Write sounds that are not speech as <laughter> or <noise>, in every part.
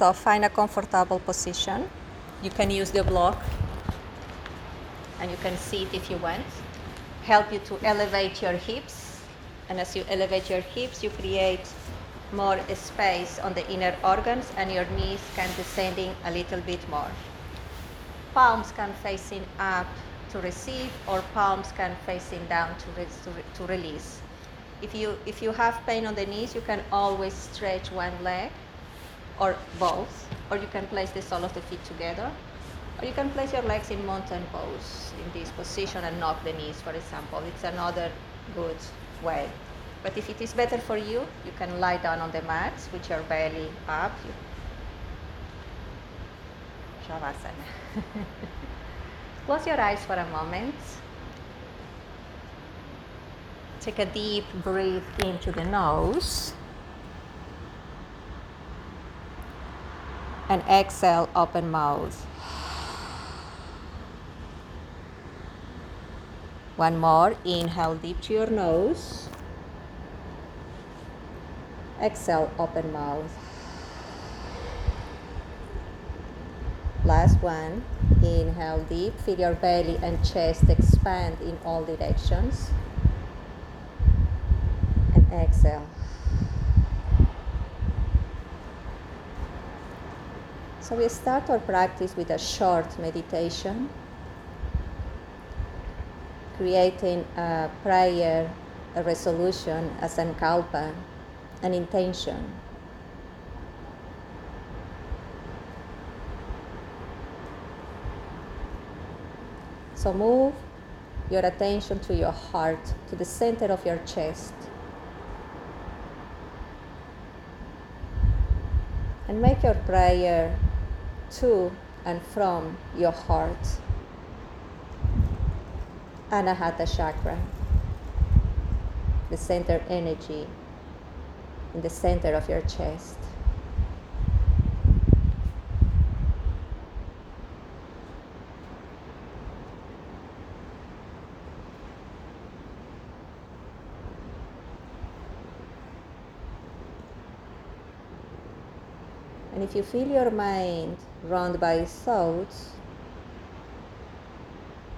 So find a comfortable position. You can use the block and you can sit if you want. Help you to elevate your hips. And as you elevate your hips, you create more space on the inner organs and your knees can descending a little bit more. Palms can facing up to receive or palms can facing down to, re- to, re- to release. If you, if you have pain on the knees, you can always stretch one leg or both, or you can place the sole of the feet together, or you can place your legs in mountain pose in this position and knock the knees, for example. It's another good way. But if it is better for you, you can lie down on the mat with your belly up. You... Shavasana. <laughs> Close your eyes for a moment. Take a deep breath into the nose. And exhale, open mouth. One more. Inhale deep to your nose. Exhale, open mouth. Last one. Inhale deep. Feel your belly and chest expand in all directions. And exhale. So we start our practice with a short meditation, creating a prayer, a resolution, a sankalpa, an intention. So move your attention to your heart, to the center of your chest. And make your prayer to and from your heart. Anahata chakra, the center energy in the center of your chest. And if you feel your mind run by thoughts,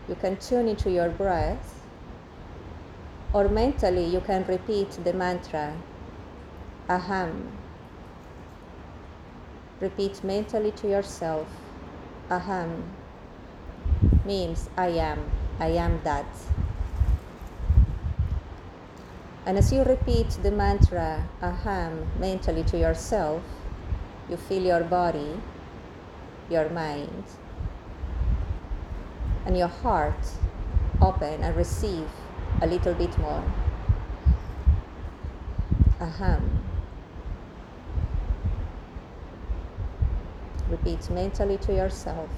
you can tune into your breath, or mentally you can repeat the mantra aham. Repeat mentally to yourself aham. Means I am, I am that. And as you repeat the mantra aham mentally to yourself, you feel your body, your mind, and your heart open and receive a little bit more. Aham. Repeat mentally to yourself.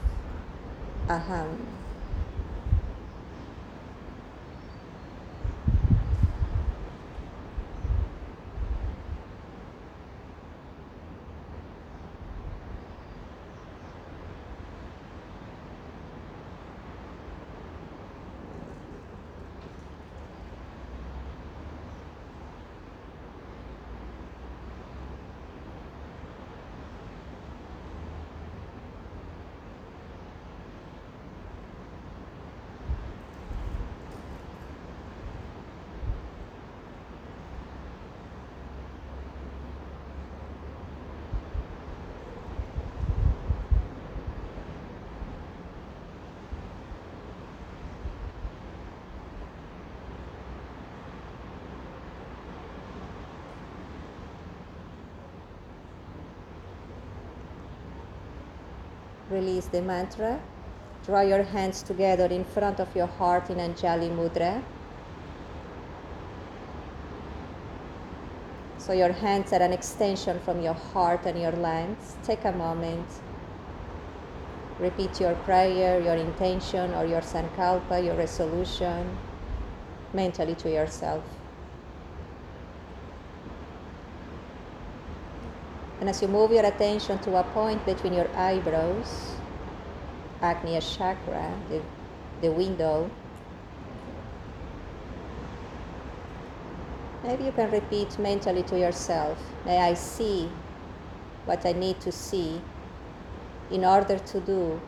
Aham. Release the mantra. Draw your hands together in front of your heart in Anjali Mudra. So your hands are an extension from your heart and your lungs. Take a moment. Repeat your prayer, your intention, or your sankalpa, your resolution mentally to yourself. And as you move your attention to a point between your eyebrows, Agnya chakra, the, the window, maybe you can repeat mentally to yourself, May I see what I need to see in order to do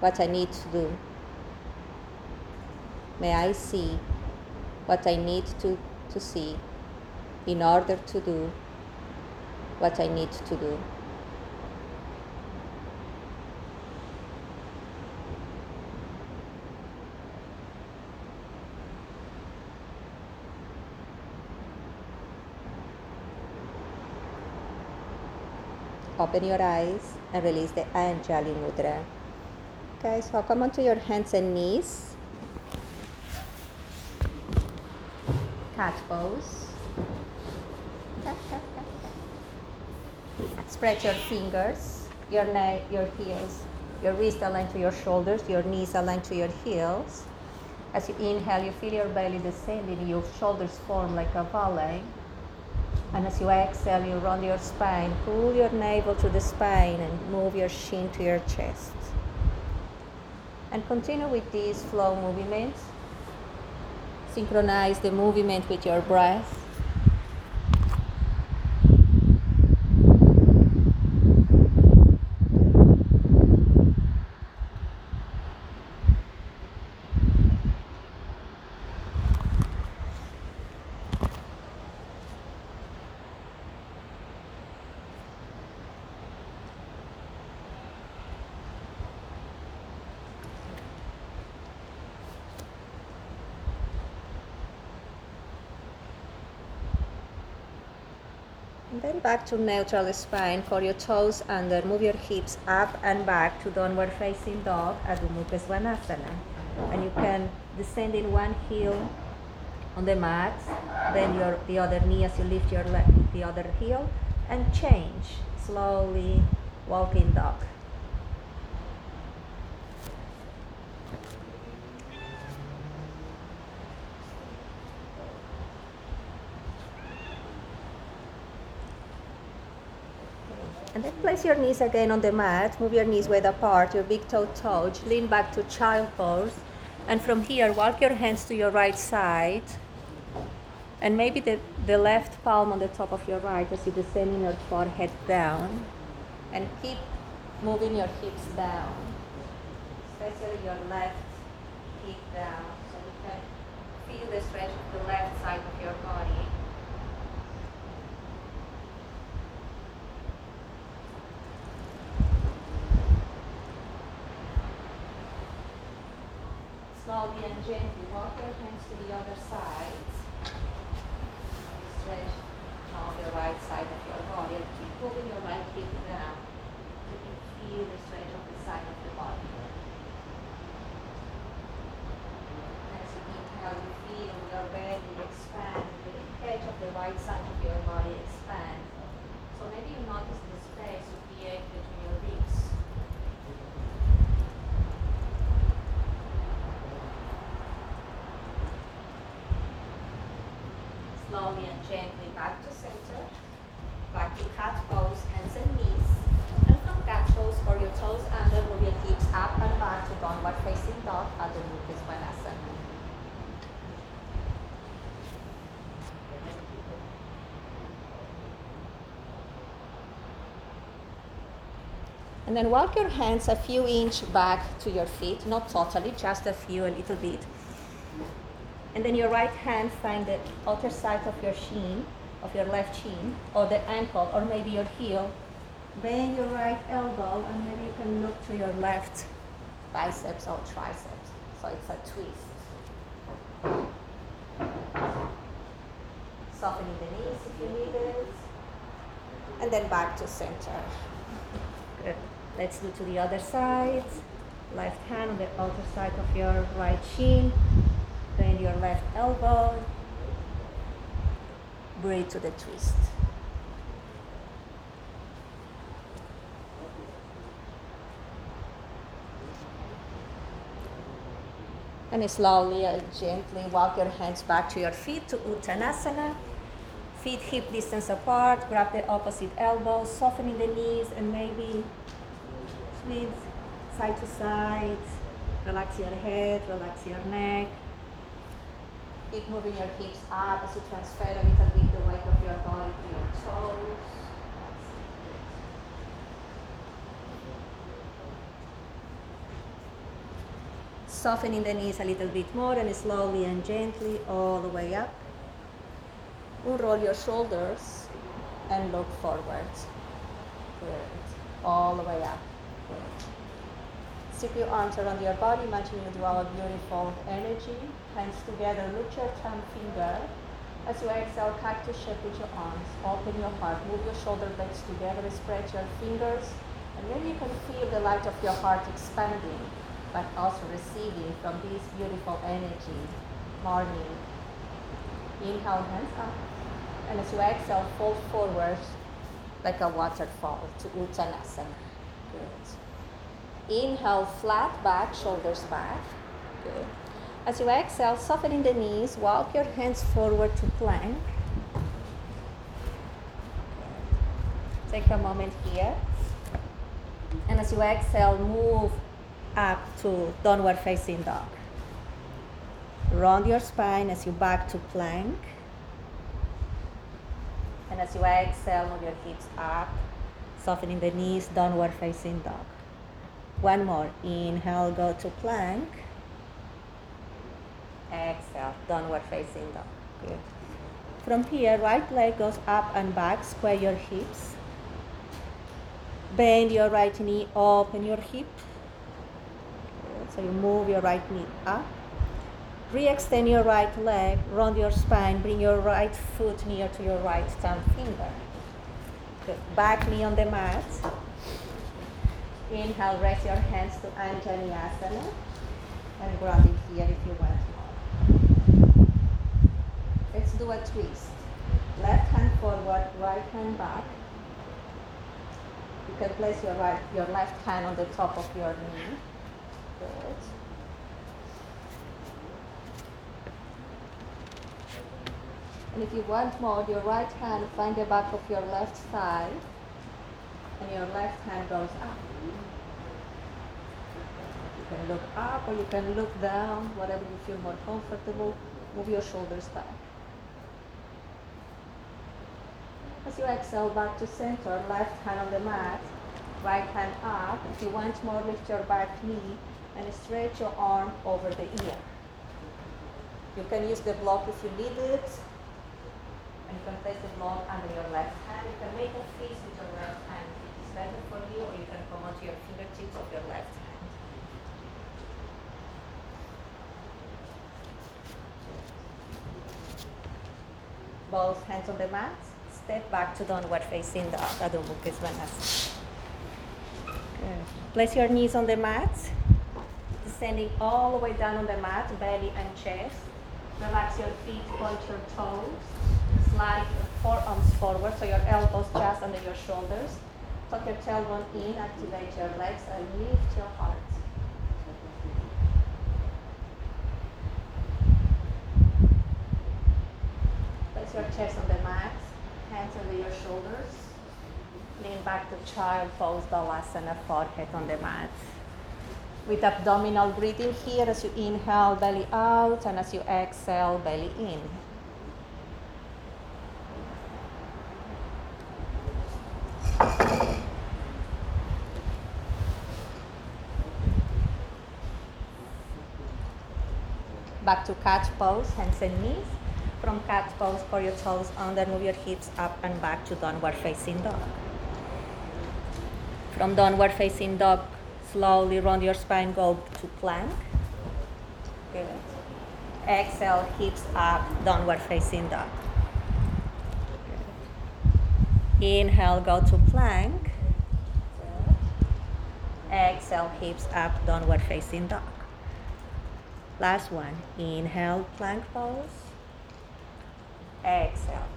what I need to do. May I see what I need to, to see in order to do what I need to do. Open your eyes and release the Anjali Mudra. Okay, so come onto your hands and knees. Cat pose. Spread your fingers, your neck, your heels, your wrist aligned to your shoulders, your knees aligned to your heels. As you inhale, you feel your belly descending, your shoulders form like a valley. And as you exhale, you round your spine, pull your navel to the spine and move your chin to your chest. And continue with these flow movements. Synchronize the movement with your breath. And then back to neutral spine. Curl your toes under. Move your hips up and back to downward facing dog, Adho Mukha Svanasana. And you can descend in one heel on the mat, then your the other knee as you lift your the other heel, and change slowly, walking dog. And then place your knees again on the mat. Move your knees wide apart, your big toe touch. Lean back to child pose. And from here, walk your hands to your right side. And maybe the, the left palm on the top of your right as you descend your forehead down. And keep moving your hips down, especially your left hip down, so you can feel the stretch of the left side of your body. Slowly and gently walk your hands to the other side. Stretch now the right side of your body and keep moving your right hip down. You can feel the stretch of the side of the body. As you inhale, you feel your belly expand, the edge of the right side of your body expand. So maybe you notice the space you create between your ribs. slowly and gently back to center, back to cat pose, hands and knees. And from cat pose, for your toes under, move your hips up and back to downward facing dog, Adho Mukha Svanasana. And then walk your hands a few inch back to your feet, not totally, just a few, a little bit. And then your right hand find the outer side of your shin, of your left shin, or the ankle, or maybe your heel. Bend your right elbow, and maybe you can look to your left biceps or triceps. So it's a twist. Softening the knees if you need it. And then back to center. Good. Let's do to the other side. Left hand on the outer side of your right shin. Bend your left elbow. Breathe to the twist. And slowly and gently walk your hands back to your feet to Uttanasana. Feet hip distance apart. Grab the opposite elbow, softening the knees, and maybe leads side to side. Relax your head, relax your neck. Keep moving your hips up as you transfer a little bit the weight of your body to your toes. Softening the knees a little bit more and slowly and gently all the way up. Unroll your shoulders and look forward. Good. All the way up. Sweep your arms around your body, imagine you draw a beautiful energy. Hands together, lift your thumb finger. As you exhale, cactus shape with your arms. Open your heart, move your shoulder blades together, spread your fingers, and then you can feel the light of your heart expanding but also receiving from this beautiful energy, morning. Inhale, hands up. And as you exhale, fold forward like a waterfall to Uttanasana. Good. Inhale, flat back, shoulders back. Good. As you exhale, softening the knees, walk your hands forward to plank. Take a moment here. And as you exhale, move up to downward facing dog. Round your spine as you back to plank. And as you exhale, move your hips up, softening the knees, downward facing dog. One more. Inhale, go to plank. Exhale, downward facing dog. Good. From here, right leg goes up and back, square your hips. Bend your right knee, open your hip. So you move your right knee up. Re-extend your right leg, round your spine, bring your right foot near to your right thumb finger. Back knee on the mat. Inhale, raise your hands to Anjaneyasana and ground it here if you want more. Let's do a twist. Left hand forward, right hand back. You can place your right, your left hand on the top of your knee. Good. And if you want more, your right hand find the back of your left thigh, and your left hand goes up. You can look up or you can look down, whatever you feel more comfortable. Move your shoulders back. As you exhale back to center, left hand on the mat, right hand up. If you want more, lift your back knee and stretch your arm over the ear. You can use the block if you need it. You can place the block under your left hand. You can make a fist with your left hand if it is better for you, or you can come onto your fingertips of your left hand. Both hands on the mat. Step back to downward facing dog. Adho Mukha Svanasana. Place your knees on the mat descending all the way down on the mat, belly and chest. Relax your feet, point your toes. Slide your forearms forward so your elbows just under your shoulders. Tuck your tailbone in, activate your legs, and lift your heart. Place your chest on the mat, hands under your shoulders. Lean back to child pose, Balasana, forehead on the mat with abdominal breathing here as you inhale, belly out, and as you exhale, belly in. Back to cat pose, hands and knees. From cat pose, pour your toes under, move your hips up and back to downward facing dog. From downward facing dog, Slowly round your spine, go to plank. Good. Exhale, hips up, downward facing dog. Good. Inhale, go to plank. Exhale, hips up, downward facing dog. Last one. Inhale, plank pose. Exhale.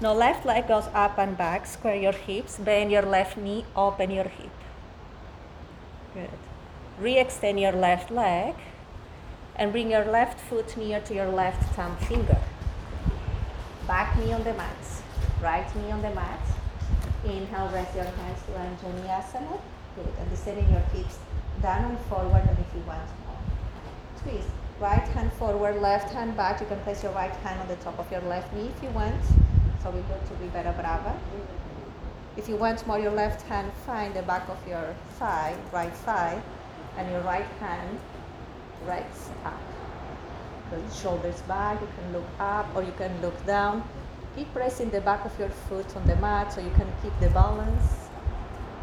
Now left leg goes up and back, square your hips, bend your left knee, open your hip. Good. Re-extend your left leg and bring your left foot near to your left thumb finger. Back knee on the mat, right knee on the mat. Inhale, raise your hands to Anjaneyasana. Good. And descending your hips down and forward and if you want more. Twist. Right hand forward, left hand back. You can place your right hand on the top of your left knee if you want. So we go to Vibera Brava. If you want more your left hand, find the back of your thigh, right thigh, and your right hand rests up. Shoulders back, you can look up or you can look down. Keep pressing the back of your foot on the mat so you can keep the balance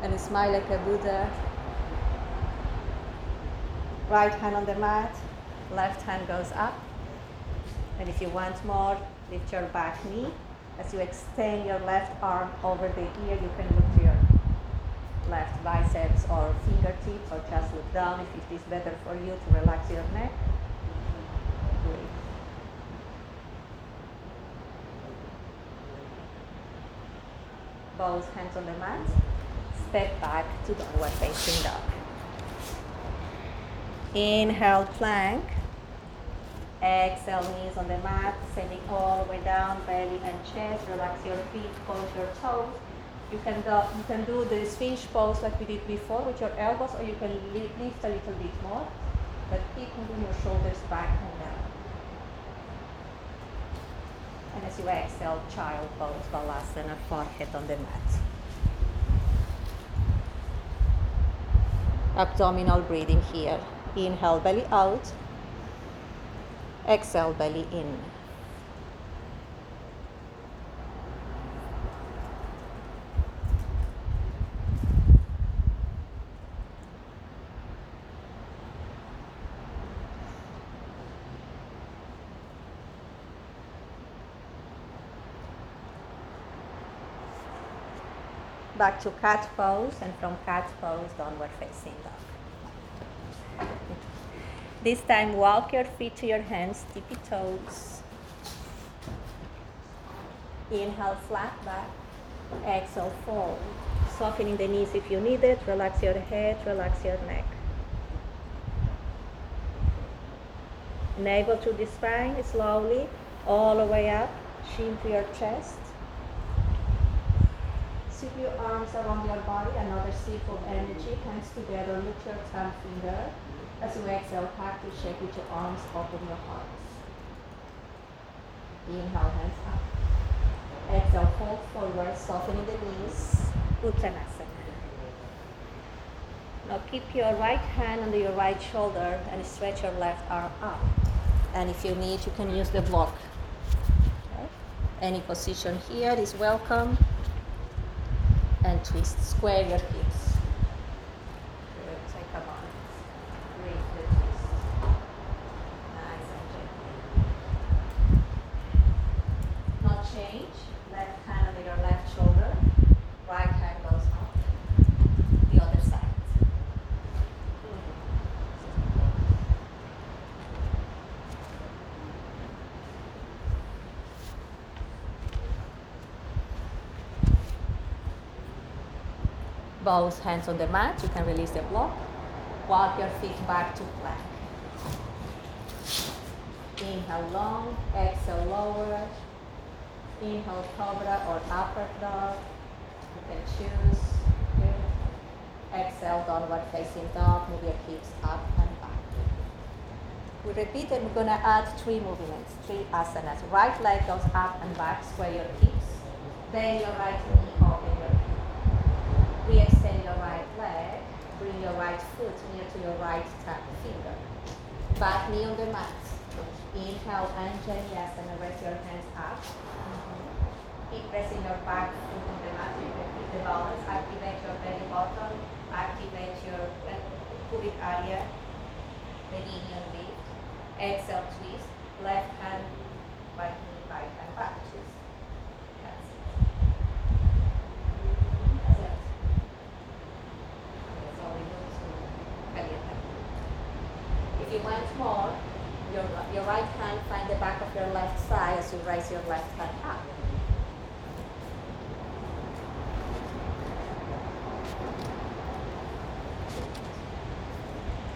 and smile like a Buddha. Right hand on the mat, left hand goes up. And if you want more, lift your back knee. As you extend your left arm over the ear, you can look to your left biceps or fingertips or just look down if it is better for you to relax your neck. Both hands on the mat. Step back to downward facing dog. Inhale, plank. Exhale, knees on the mat, sending all the way down, belly and chest. Relax your feet, close your toes. You can do, you can do the sphinx pose like we did before with your elbows, or you can lift, a little bit more, but keep moving your shoulders back and down. And as you exhale, child pose, balasana, forehead on the mat. Abdominal breathing here. Inhale, belly out. Exhale, belly in. Back to cat pose and from cat pose downward facing dog. This time walk your feet to your hands, tippy toes. Inhale, flat back. Exhale, fold. Softening the knees if you need it. Relax your head, relax your neck. Navel to the spine, slowly, all the way up. Chin to your chest. Sweep your arms around your body, another sip of energy. Hands together, lift your thumb finger. As you exhale, back to shake with your arms, open your heart. Inhale, hands up. Exhale, fold forward, softening the knees. Uttanasana. Now keep your right hand under your right shoulder and stretch your left arm up. And if you need, you can use the block. Okay? Any position here is welcome. And twist, square your hips. Good, take a moment. Briefly twist. Nice and gentle. Not change. Left hand under your left shoulder. Right hand goes up. The other side. Both hands on the mat. You can release the block. Walk your feet back to plank. Inhale long, exhale lower. Inhale cobra or upper dog. You can choose. Exhale downward facing dog. Move your hips up and back. We repeat and we're gonna add three movements, three asanas. Right leg goes up and back, square your hips. Bend your right knee, open your hip. Re-extend your right leg. Bring your right foot near to your right tap finger. Back knee on the mat. Inhale, and Anjali Rest your hands up. Mm-hmm. Keep pressing your back foot on the mat. Keep the balance. Activate your belly button. Activate your pubic area. Perineal lift. Exhale, twist. Left hand, right hand, back twist. That's it. That's it. Okay, so we go to Caliente. If you want more, your, your right hand find the back of your left thigh as you raise your left hand up.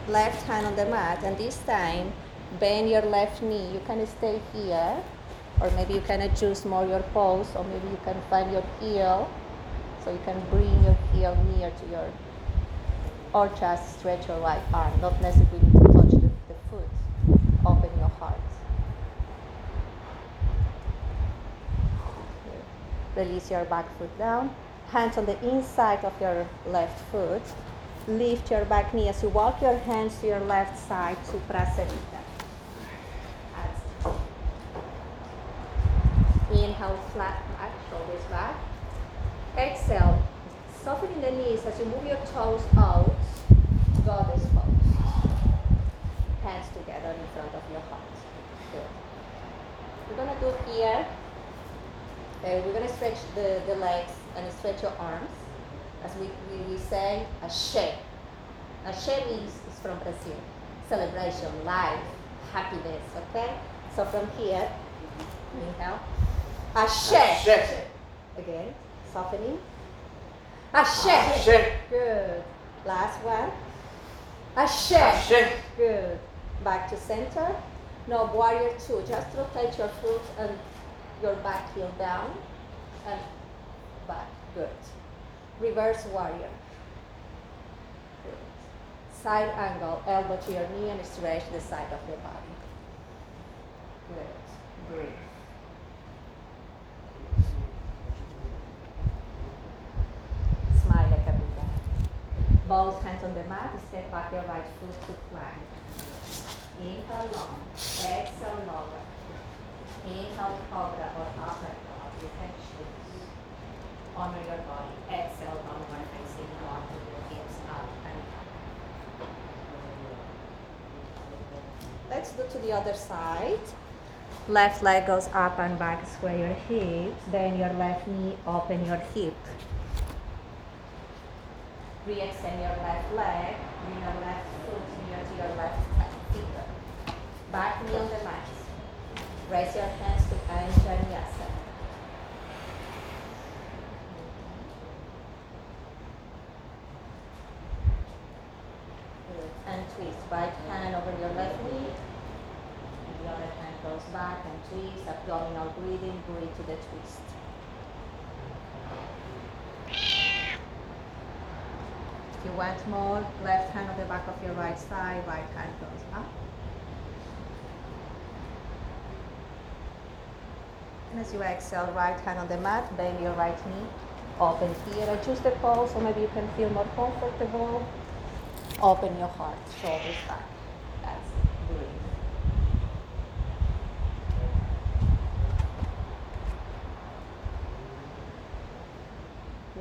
Left hand on the mat, and this time bend your left knee. You can stay here, or maybe you can adjust more your pose, or maybe you can find your heel, so you can bring your heel near to your, or just stretch your right arm. Not necessarily to touch the, the foot. Open your heart. Release your back foot down. Hands on the inside of your left foot. Lift your back knee as you walk your hands to your left side to Prasarita. Inhale, flat back, shoulders back. Exhale, softening the knees as you move your toes out, goddess pose. Hands together in front of your heart. Good. We're gonna do here. Uh, we're gonna stretch the, the legs and stretch your arms. As we, we, we say, Ashe. Ashe means is from Brazil. Celebration, life, happiness, okay? So from here, inhale. Ashe. Ashe. Again, softening. Ashe. Ashe. Good. Last one. Ashe. Ashe. Good. Back to center. Now warrior two. Just rotate your foot and your back heel down and back. Good. Reverse warrior. Side angle, elbow to your knee and stretch the side of your body. Good. Breathe. Smile like a Buddha. Both hands on the mat, step back your right foot to plank. Inhale long, exhale lower. Inhale cobra or upper dog, you can. Honor your body, exhale downward facing dog hips up and. Let's do to the other side. Left leg goes up and back, square your hips. Then your left knee, open your hip. Re-extend your left leg, bring your left foot near to your left finger. Back knee on the mat. Raise your hands to Anjaneyasana. And twist. Right hand over your left knee. And the other hand goes back and twist. Abdominal breathing. Breathe to the twist. If you want more, left hand on the back of your right side, right hand goes up. And as you exhale, right hand on the mat, bend your right knee, open here, adjust the pose so maybe you can feel more comfortable. Open your heart, shoulders back.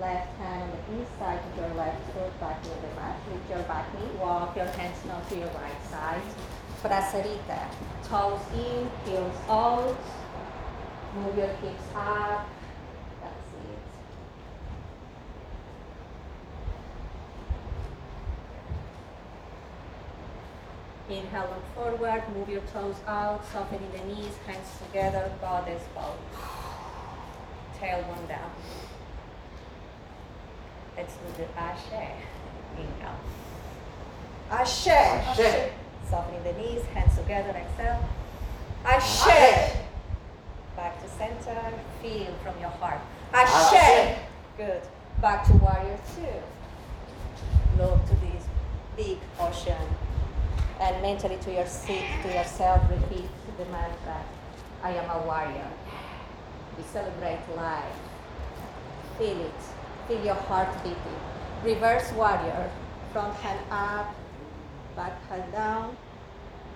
Left hand on the inside of your left foot back near the mat. Lift your back knee. Walk your hands now to your right side. Prasarita. Toes in, heels out. Move your hips up. That's it. Inhale, look forward. Move your toes out. Softening the knees. Hands together. Goddess pose. Tailbone down. Let's do the Ashe. Inhale. Ashe. Ashe. Softening the knees, hands together, exhale. Ashe. Ashe. Back to center, feel from your heart. Ashe. Ashe. Good. Back to warrior two. Look to this big ocean. And mentally to your seat, to yourself, repeat the mantra. I am a warrior. We celebrate life. Feel it. Feel your heart beating. Reverse warrior. Front hand up, back hand down.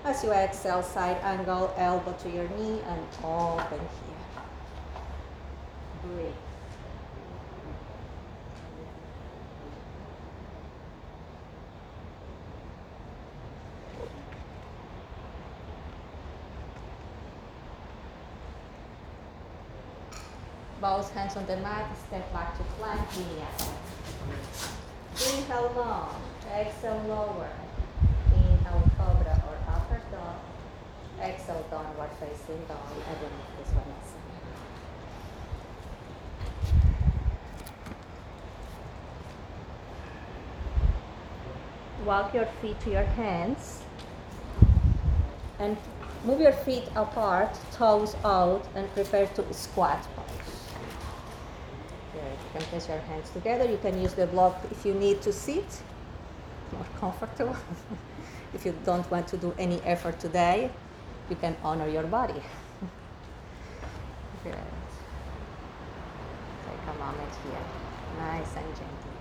As you exhale, side angle, elbow to your knee, and open here. Breathe. Both hands on the mat, step back to plank, vinyasa. Inhale long, exhale lower. Inhale cobra or upper dog. Exhale downward facing dog. I don't this one is. Walk your feet to your hands and move your feet apart, toes out, and prepare to squat can place your hands together. You can use the block if you need to sit more comfortable. <laughs> if you don't want to do any effort today, you can honor your body. Good. Take a moment here. Nice and gentle.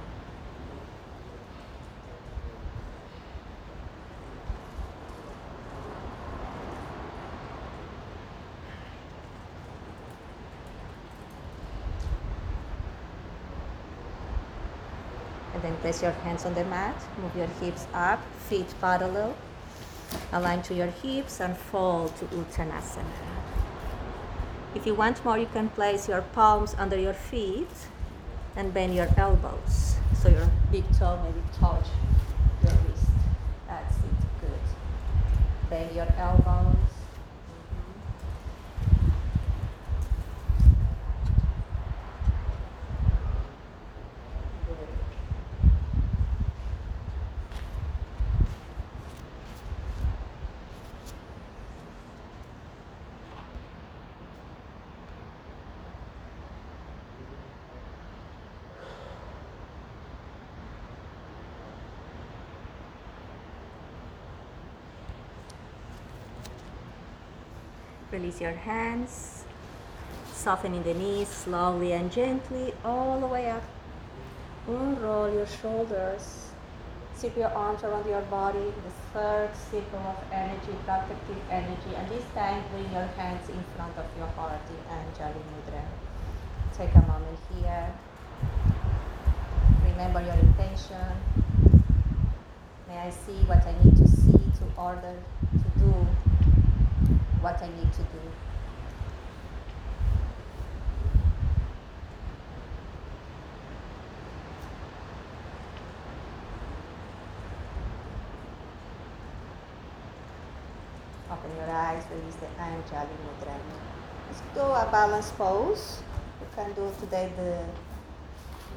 And then place your hands on the mat, move your hips up, feet parallel, align to your hips and fall to Uttanasana. If you want more, you can place your palms under your feet and bend your elbows. So your big toe maybe touch your wrist. That's it, good. Bend your elbows. Good. Release your hands, softening the knees slowly and gently all the way up. Unroll your shoulders. Zip your arms around your body, the third circle of energy, protective energy. And this time, bring your hands in front of your heart in Anjali Mudra. Take a moment here. Remember your intention. May I see what I need to see to order to do what I need to do. Open your eyes, release the Anjali Mudra. Let's do a balance pose. We can do today the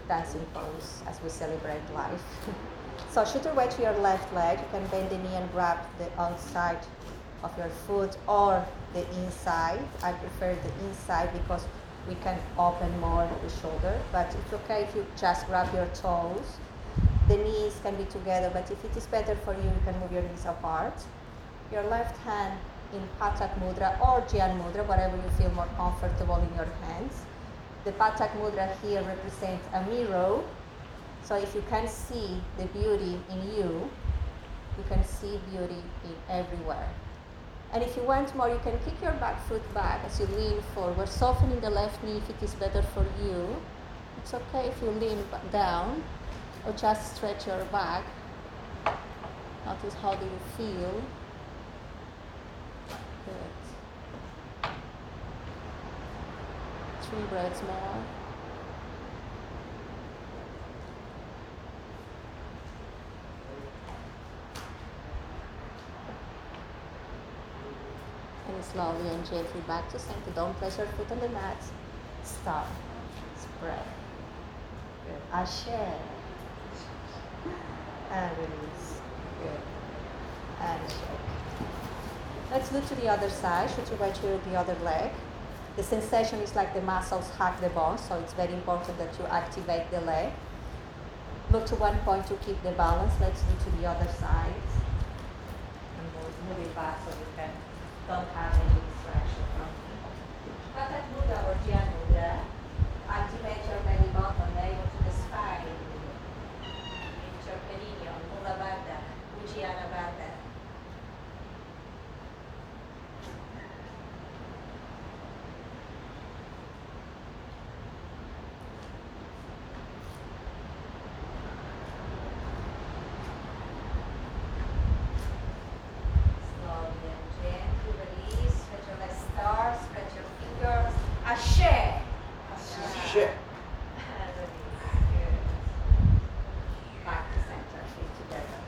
dancing pose as we celebrate life. <laughs> so shoot weight to your left leg. You can bend the knee and grab the outside of your foot or the inside. I prefer the inside because we can open more the shoulder, but it's okay if you just grab your toes. The knees can be together, but if it is better for you, you can move your knees apart. Your left hand in Patak Mudra or Gyan Mudra, whatever you feel more comfortable in your hands. The Patak Mudra here represents a mirror. So if you can see the beauty in you, you can see beauty in everywhere. And if you want more, you can kick your back foot back as you lean forward, softening the left knee if it is better for you. It's okay if you lean down or just stretch your back. Notice how do you feel. Good. Three breaths more. Slowly and gently back to center. Don't place your foot on the mat. Stop. Spread. Good. Ashe. And release. Good. And shake. Let's look to the other side. Should you weight to the other leg. The sensation is like the muscles hug the bone, so it's very important that you activate the leg. Look to one point to keep the balance. Let's do to the other side. And move, move it back so you can don't have any distraction from Patak Mudra or Gyan Mudra. Activate your belly button, navel to the spine. Reach your perineum, Mula Bandha, Uddiyana Bandha. Slowly and gently release. Stretch your legs stars, stretch your fingers. Ashe. Shit. And release. Good. Back to center. Feet together.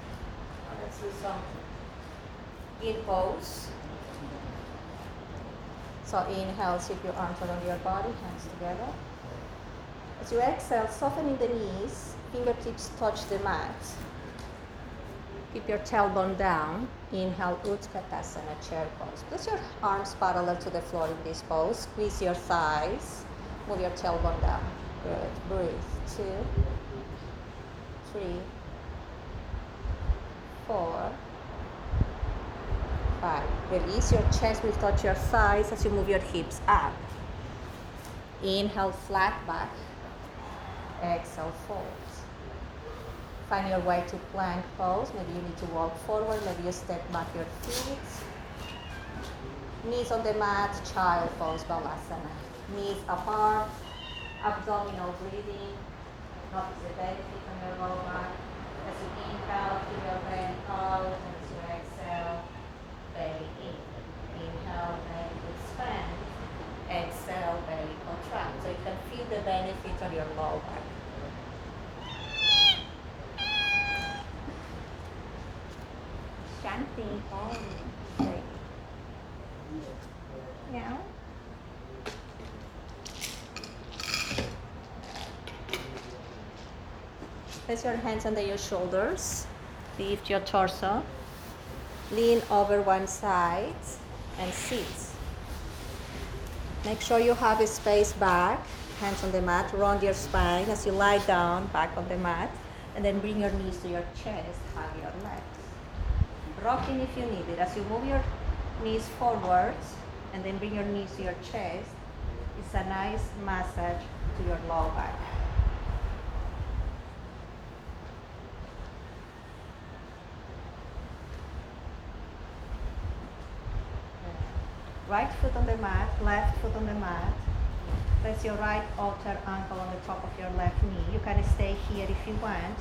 Now let's do some in pose. So inhale, sweep your arms around your body, hands together. As you exhale, softening the knees, fingertips touch the mat. Keep your tailbone down. Inhale, Utkatasana, chair pose. Place your arms parallel to the floor in this pose. Squeeze your thighs. Move your tailbone down. Good. Breathe. Two, three, four, five. Release your chest will touch your thighs as you move your hips up. Inhale, flat back. Exhale, fold. Find your way to plank pose. Maybe you need to walk forward. Maybe you step back your feet. Knees on the mat, child pose, balasana. Knees apart, abdominal breathing. Notice the benefit on your lower back. As you inhale, feel your belly out, as you exhale, belly in. Inhale, belly expand. Exhale, belly contract. So you can feel the benefit on your lower back. Shanti. Great. Yeah. Place your hands under your shoulders. Lift your torso. Lean over one side and sit. Make sure you have a space back, hands on the mat, round your spine as you lie down back on the mat, and then bring your knees to your chest, hug your legs. Rocking if you need it. As you move your knees forwards and then bring your knees to your chest, it's a nice massage to your lower back. Right foot on the mat, left foot on the mat. Place your right outer ankle on the top of your left knee. You can stay here if you want.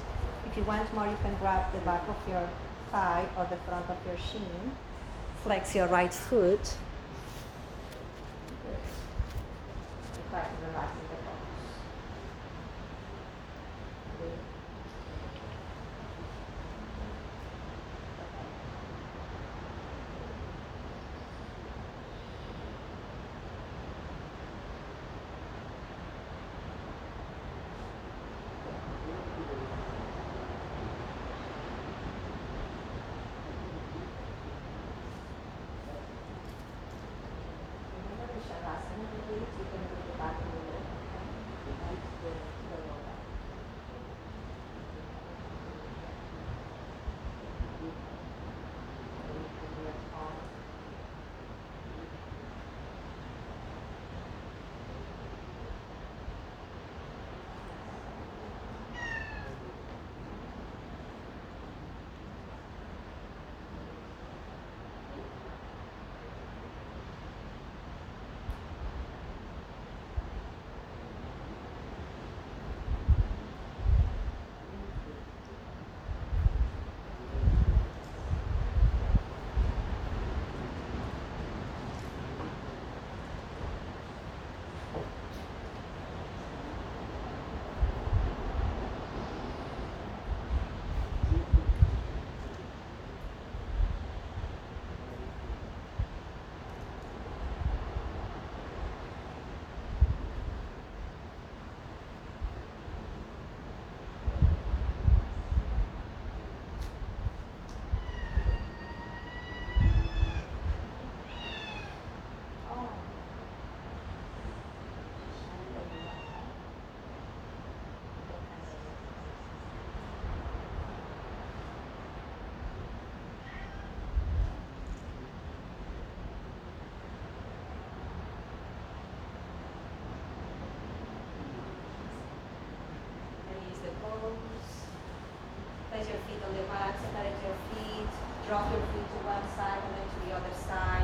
If you want more, you can grab the back of your thigh or the front of your shin. Flex your right foot. Good. Your feet on the mat, separate your feet. Drop your feet to one side and then to the other side,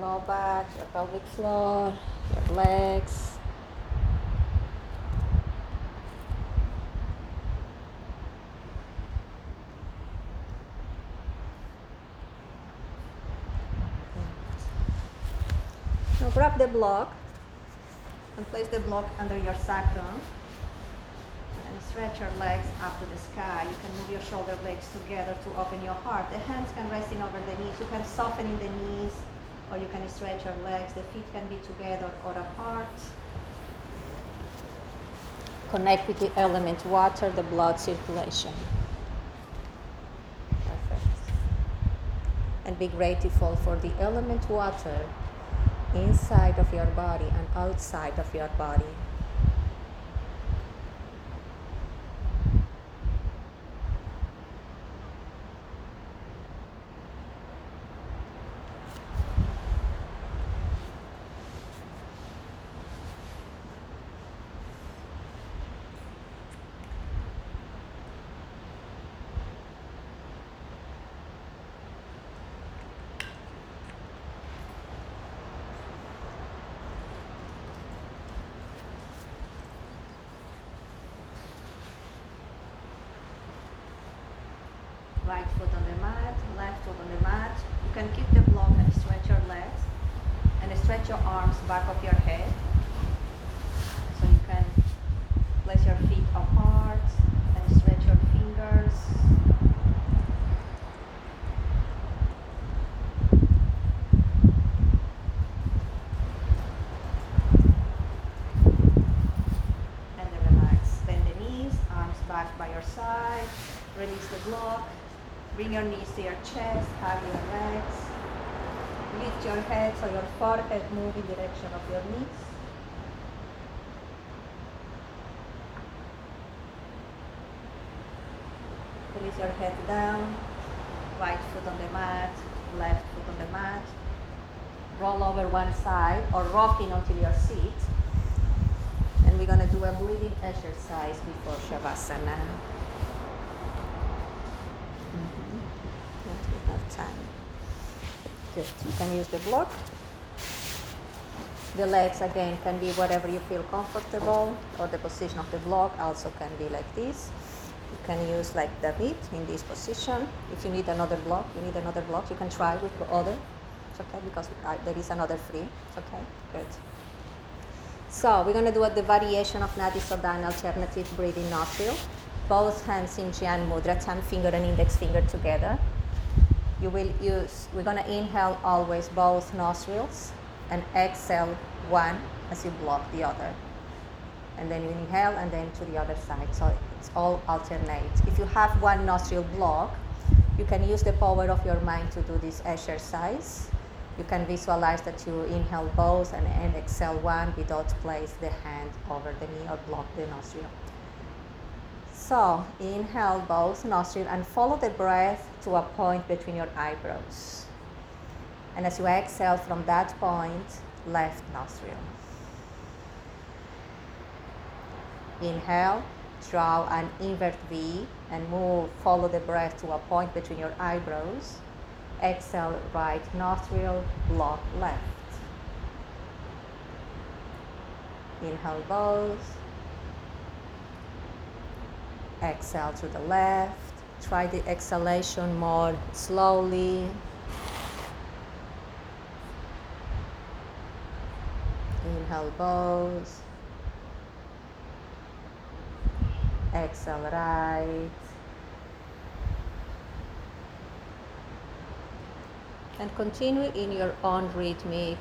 lower back, your pelvic floor, your legs. Now grab the block and place the block under your sacrum and stretch your legs up to the sky. You can move your shoulder blades together to open your heart. The hands can rest in over the knees. You can soften in the knees or you can stretch your legs. The feet can be together or apart. Connect with the element water, the blood circulation. Perfect. And be grateful for the element water inside of your body and outside of your body. Right foot on the mat, left foot on the mat. You can keep the block and stretch your legs and stretch your arms back of your head. So you can place your feet apart and stretch your fingers. And then relax. Bend the knees, arms back by your side. Release the block. Bring your knees to your chest, hug your legs. Lift your head so your forehead move in direction of your knees. Your head down. Right foot on the mat, left foot on the mat. Roll over one side or rocking until your seat. And we're gonna do a breathing exercise before Shavasana. Mhm. We have time. Good. You can use the block. The legs again can be whatever you feel comfortable, or the position of the block also can be like this. You can use like David in this position. If you need another block, you need another block. You can try with the other. It's okay because I, there is another free. It's okay. Good. So we're gonna do a, the variation of Nadi alternative breathing nostril. Both hands in Gyan Mudra, thumb finger and index finger together. You will use, we're gonna inhale always both nostrils and exhale one as you block the other. And then you inhale and then to the other side. So it's all alternate. If you have one nostril block, you can use the power of your mind to do this exercise. You can visualize that you inhale both and, and exhale one without place the hand over the knee or block the nostril. So inhale both nostril and follow the breath to a point between your eyebrows. And as you exhale from that point, left nostril. Inhale, draw an invert V and move, follow the breath to a point between your eyebrows. Exhale, right nostril, block left. Inhale both. Exhale to the left. Try the exhalation more slowly. Inhale both. Exhale right. And continue in your own rhythmic.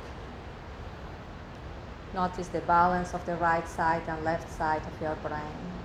Notice the balance of the right side and left side of your brain.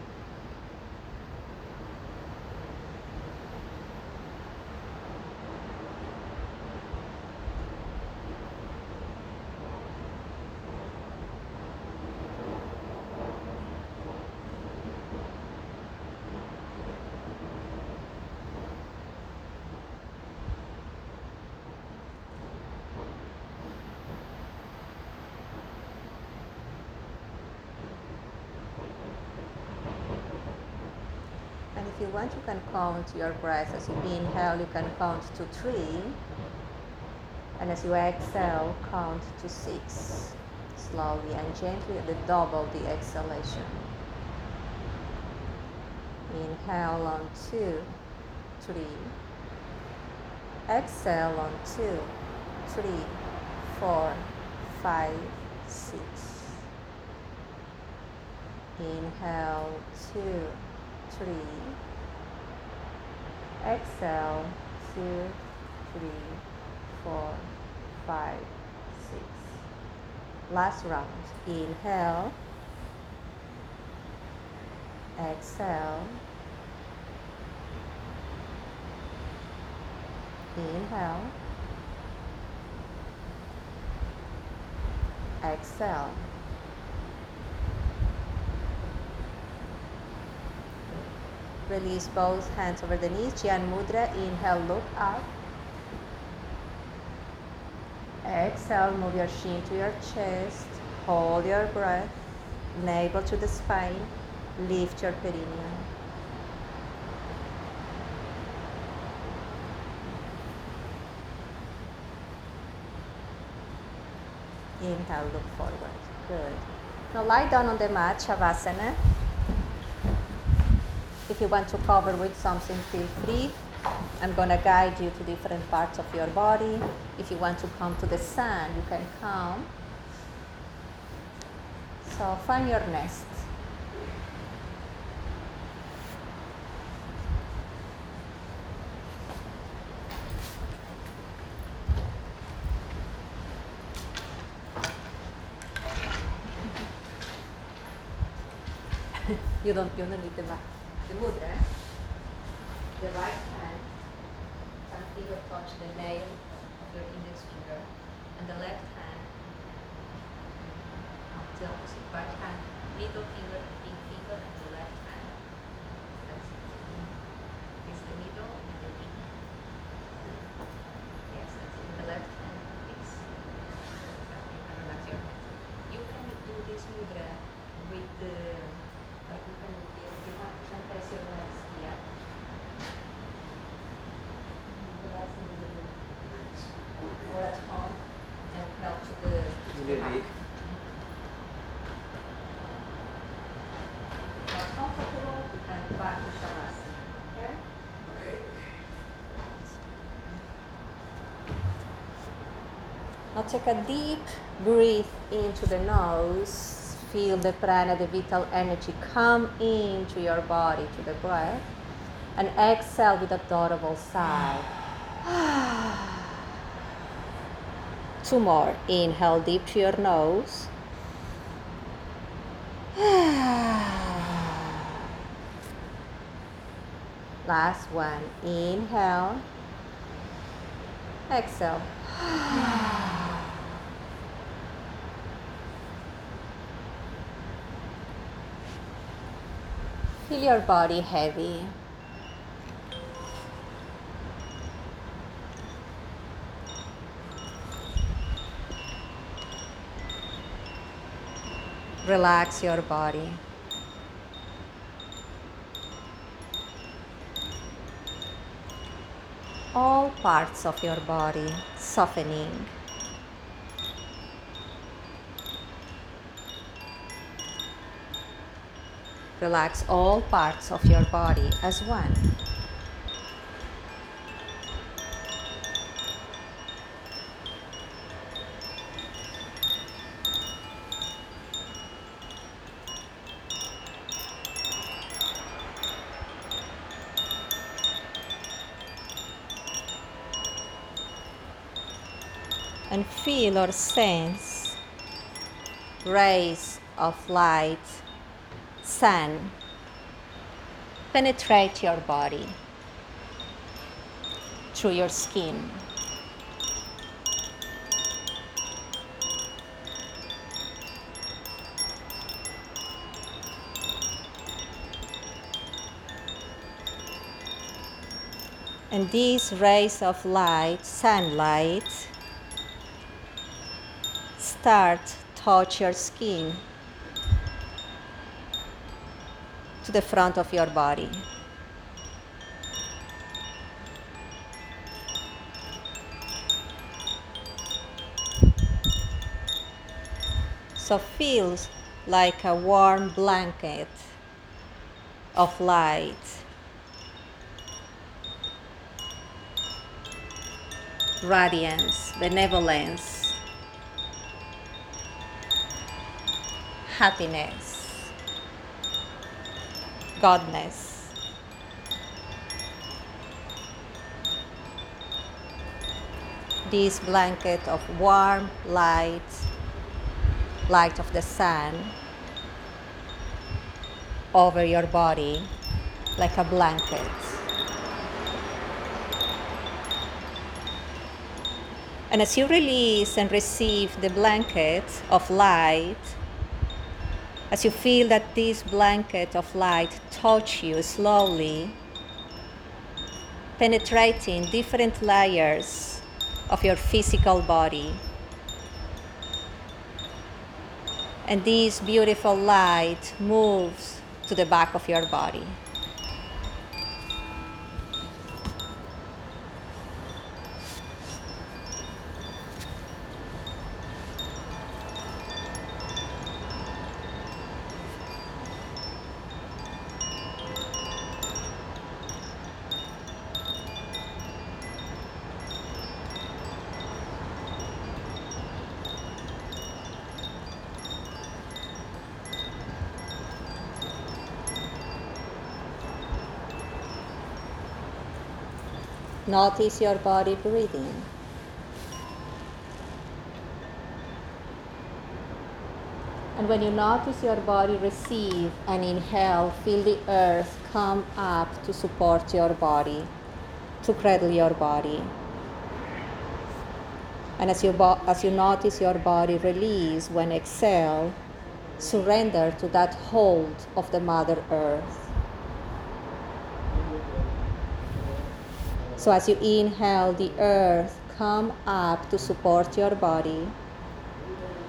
And if you want, you can count your breath. As you inhale, you can count to three. And as you exhale, count to six. Slowly and gently, the double the exhalation. Inhale on two, three. Exhale on two, three, four, five, six. Inhale, two, three. Exhale, two, three, four, five, six. Last round. Inhale. Exhale. Inhale. Exhale. Release both hands over the knees. Jnana Mudra. Inhale, look up. Exhale, move your shin to your chest. Hold your breath. Navel to the spine. Lift your perineum. Inhale, look forward. Good. Now lie down on the mat, Shavasana. If you want to cover with something, feel free. I'm going to guide you to different parts of your body. If you want to come to the sun, you can come. So find your nest. <laughs> you don't you don't need the. The mudra. The right hand can finger touch the nail of your index finger, and the left hand the opposite right hand, middle finger, ring finger, and the left hand. That's it. It's the middle and the ring. Yes, that's it. The left hand is. And relax your hands. You can do this mudra with the. Like you can do this. You can, you can press your legs here. Relax in the middle. Or at home and help to the. To the back. More comfortable, you can back to Shavasana. Okay? Now take a deep breath into the nose. Feel the prana, the vital energy come into your body to the breath. And exhale with adorable sigh. <sighs> Two more. Inhale deep to your nose. <sighs> Last one. Inhale. Exhale. <sighs> Feel your body heavy. Relax your body. All parts of your body softening. Relax all parts of your body as one. and feel or sense rays of light, sun penetrate your body through your skin. And these rays of light, sunlight, start touch your skin the front of your body. So feels like a warm blanket of light. Radiance, benevolence, happiness godness. This blanket of warm light, light of the sun, over your body like a blanket. And as you release and receive the blanket of light, as you feel that this blanket of light touch you slowly, penetrating different layers of your physical body. And this beautiful light moves to the back of your body. Notice your body breathing. And when you notice your body receive and inhale, feel the earth come up to support your body, to cradle your body. And as you, bo- as you notice your body release when exhale, surrender to that hold of the Mother Earth. So as you inhale, the earth come up to support your body.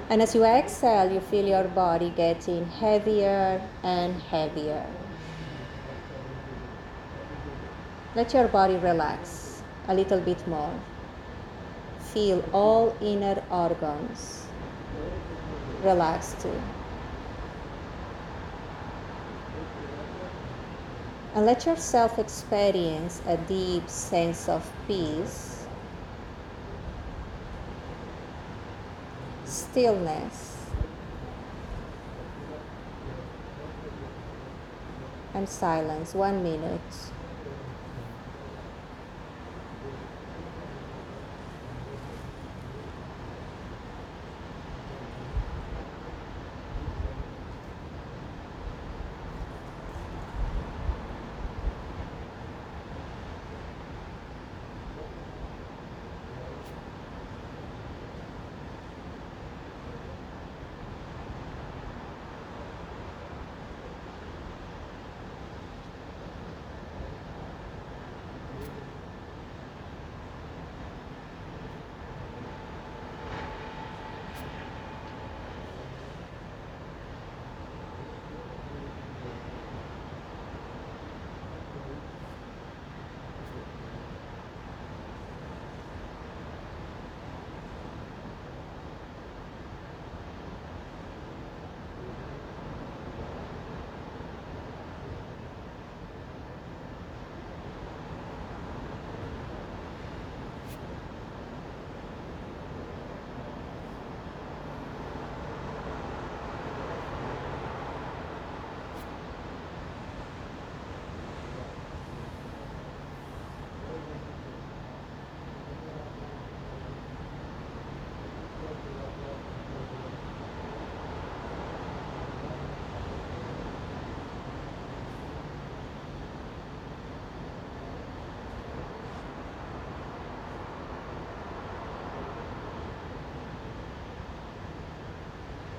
And as you exhale, you feel your body getting heavier and heavier. Let your body relax a little bit more. Feel all inner organs relax too. And let yourself experience a deep sense of peace, stillness, and silence. One minute.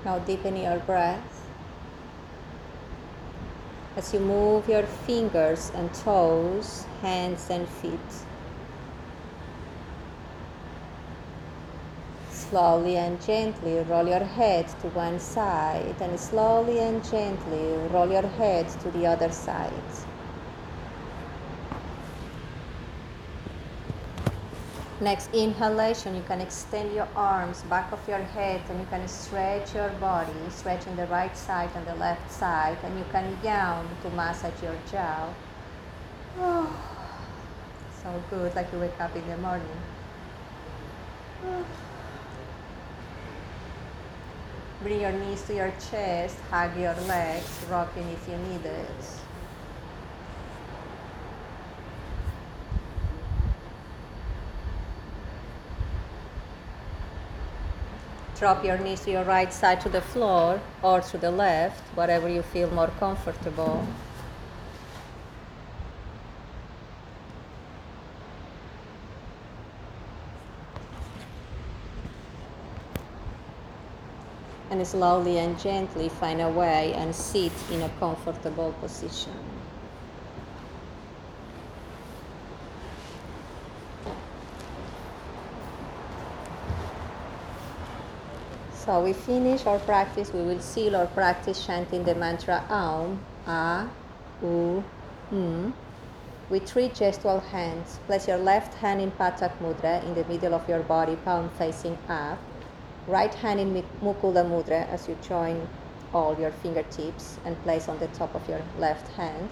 Now deepen your breath. As you move your fingers and toes, hands and feet. Slowly and gently roll your head to one side and slowly and gently roll your head to the other side. Next inhalation, you can extend your arms back of your head and you can stretch your body, stretching the right side and the left side, and you can yawn to massage your jaw. Oh, <sighs> so good, like you wake up in the morning. <sighs> Bring your knees to your chest, hug your legs, rocking if you need it. Drop your knees to your right side to the floor or to the left, whatever you feel more comfortable. And slowly and gently find a way and sit in a comfortable position. So we finish our practice. We will seal our practice chanting the mantra Aum, A, U, M. With three gestual hands, place your left hand in Patak Mudra in the middle of your body, palm facing up. Right hand in Mukula Mudra as you join all your fingertips and place on the top of your left hand.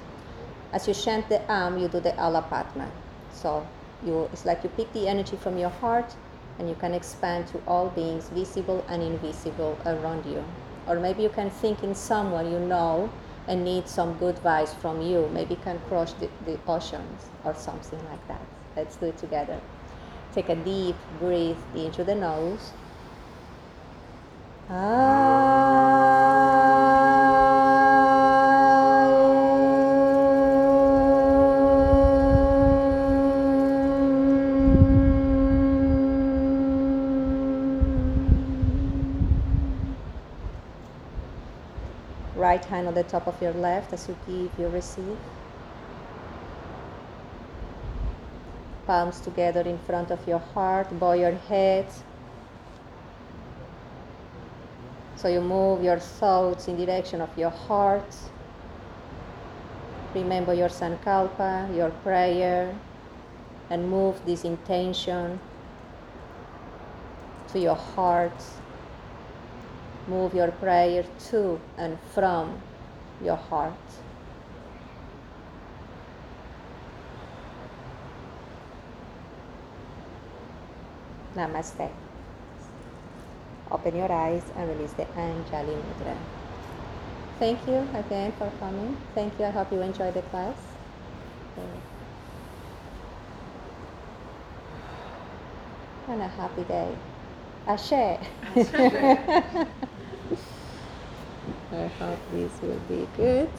As you chant the Am, you do the Alapadma. So you, it's like you pick the energy from your heart and you can expand to all beings, visible and invisible, around you. Or maybe you can think in someone you know and need some good advice from you. Maybe you can cross the, the oceans or something like that. Let's do it together. Take a deep breath into the nose. Ah. Right hand on the top of your left as you give, you receive. Palms together in front of your heart, bow your head. So you move your thoughts in direction of your heart. Remember your sankalpa, your prayer, and move this intention to your heart move your prayer to and from your heart. Namaste. Open your eyes and release the Anjali Mudra. Thank you again for coming. Thank you. I hope you enjoyed the class. And a happy day. Ashe. <laughs> I hope this will be good.